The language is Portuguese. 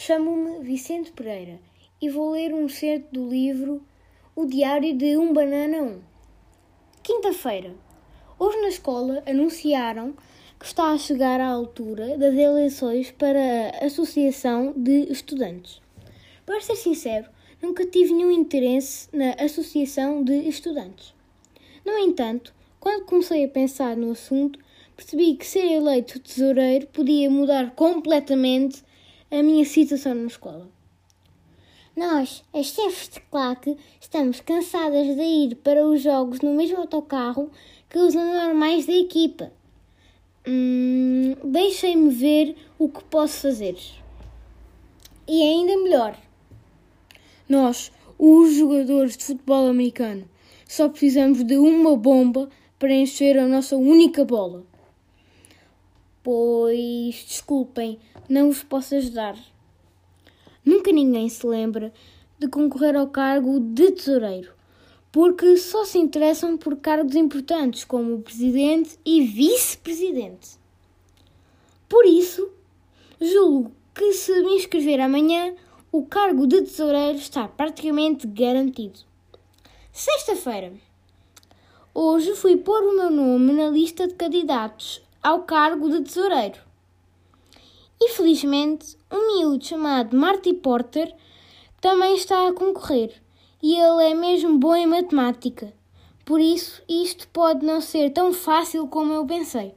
Chamo-me Vicente Pereira e vou ler um certo do livro O Diário de um Banana 1. Quinta-feira. Hoje na escola anunciaram que está a chegar a altura das eleições para a Associação de Estudantes. Para ser sincero, nunca tive nenhum interesse na Associação de Estudantes. No entanto, quando comecei a pensar no assunto, percebi que ser eleito tesoureiro podia mudar completamente a minha situação na escola. Nós, as chefes de claque, estamos cansadas de ir para os jogos no mesmo autocarro que os normais da equipa. Hum, Deixem-me ver o que posso fazer. E ainda melhor, nós, os jogadores de futebol americano, só precisamos de uma bomba para encher a nossa única bola. Pois, desculpem, não vos posso ajudar. Nunca ninguém se lembra de concorrer ao cargo de tesoureiro, porque só se interessam por cargos importantes como presidente e vice-presidente. Por isso, julgo que se me inscrever amanhã, o cargo de tesoureiro está praticamente garantido. Sexta-feira. Hoje fui pôr o meu nome na lista de candidatos ao cargo de tesoureiro. Infelizmente, um miúdo chamado Marty Porter também está a concorrer e ele é mesmo bom em matemática. Por isso, isto pode não ser tão fácil como eu pensei.